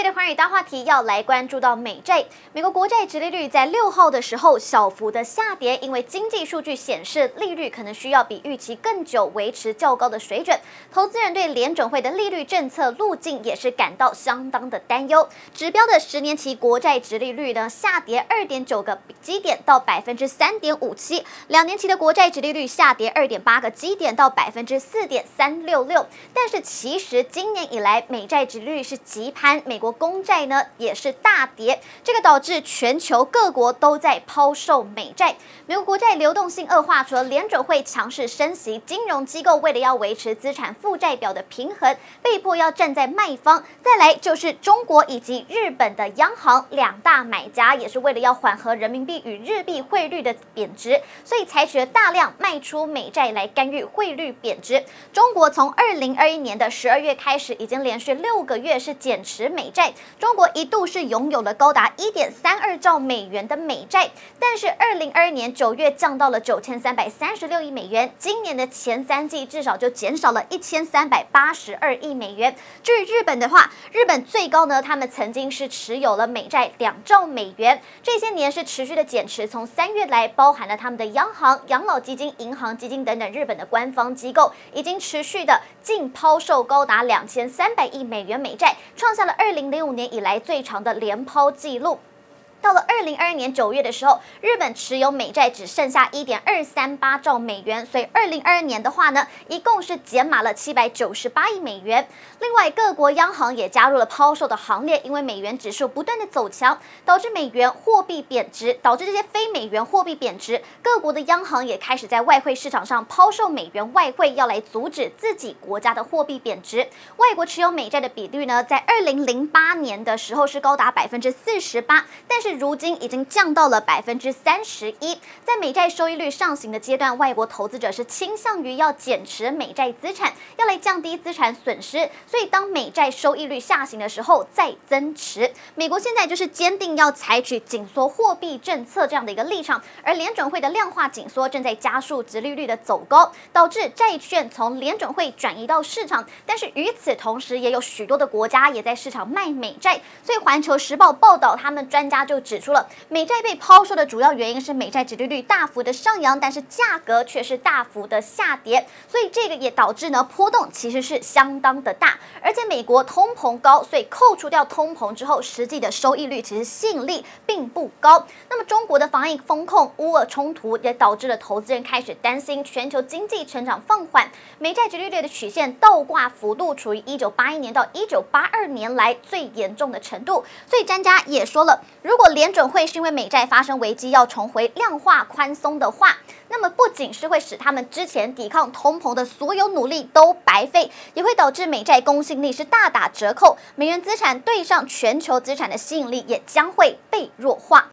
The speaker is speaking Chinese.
这一节的寰宇大话题要来关注到美债，美国国债殖利率在六号的时候小幅的下跌，因为经济数据显示利率可能需要比预期更久维持较高的水准。投资人对联准会的利率政策路径也是感到相当的担忧。指标的十年期国债殖利率呢下跌二点九个基点到百分之三点五七，两年期的国债殖利率下跌二点八个基点到百分之四点三六六。但是其实今年以来美债殖利率是急攀。美国公债呢也是大跌，这个导致全球各国都在抛售美债。美国国债流动性恶化，除了联准会强势升息，金融机构为了要维持资产负债表的平衡，被迫要站在卖方。再来就是中国以及日本的央行两大买家，也是为了要缓和人民币与日币汇率的贬值，所以采取了大量卖出美债来干预汇率贬值。中国从二零二一年的十二月开始，已经连续六个月是减持美。债，中国一度是拥有了高达一点三二兆美元的美债，但是二零二二年九月降到了九千三百三十六亿美元，今年的前三季至少就减少了一千三百八十二亿美元。至于日本的话，日本最高呢，他们曾经是持有了美债两兆美元，这些年是持续的减持，从三月来，包含了他们的央行、养老基金、银行基金等等日本的官方机构，已经持续的净抛售高达两千三百亿美元美债，创下了二。零零零五年以来最长的连抛记录。到了二零二二年九月的时候，日本持有美债只剩下一点二三八兆美元，所以二零二二年的话呢，一共是减码了七百九十八亿美元。另外，各国央行也加入了抛售的行列，因为美元指数不断的走强，导致美元货币贬值，导致这些非美元货币贬值。各国的央行也开始在外汇市场上抛售美元外汇，要来阻止自己国家的货币贬值。外国持有美债的比率呢，在二零零八年的时候是高达百分之四十八，但是如今已经降到了百分之三十一，在美债收益率上行的阶段，外国投资者是倾向于要减持美债资产，要来降低资产损失。所以当美债收益率下行的时候，再增持。美国现在就是坚定要采取紧缩货币政策这样的一个立场，而联准会的量化紧缩正在加速直利率的走高，导致债券从联准会转移到市场。但是与此同时，也有许多的国家也在市场卖美债。所以《环球时报》报道，他们专家就指出了美债被抛售的主要原因是美债殖利率大幅的上扬，但是价格却是大幅的下跌，所以这个也导致呢波动其实是相当的大。而且美国通膨高，所以扣除掉通膨之后，实际的收益率其实吸引力并不高。那么中国的防疫风控、乌俄冲突也导致了投资人开始担心全球经济成长放缓，美债殖利率的曲线倒挂幅度处于一九八一年到一九八二年来最严重的程度。所以专家也说了，如果联准会是因为美债发生危机要重回量化宽松的话，那么不仅是会使他们之前抵抗通膨的所有努力都白费，也会导致美债公信力是大打折扣，美元资产对上全球资产的吸引力也将会被弱化。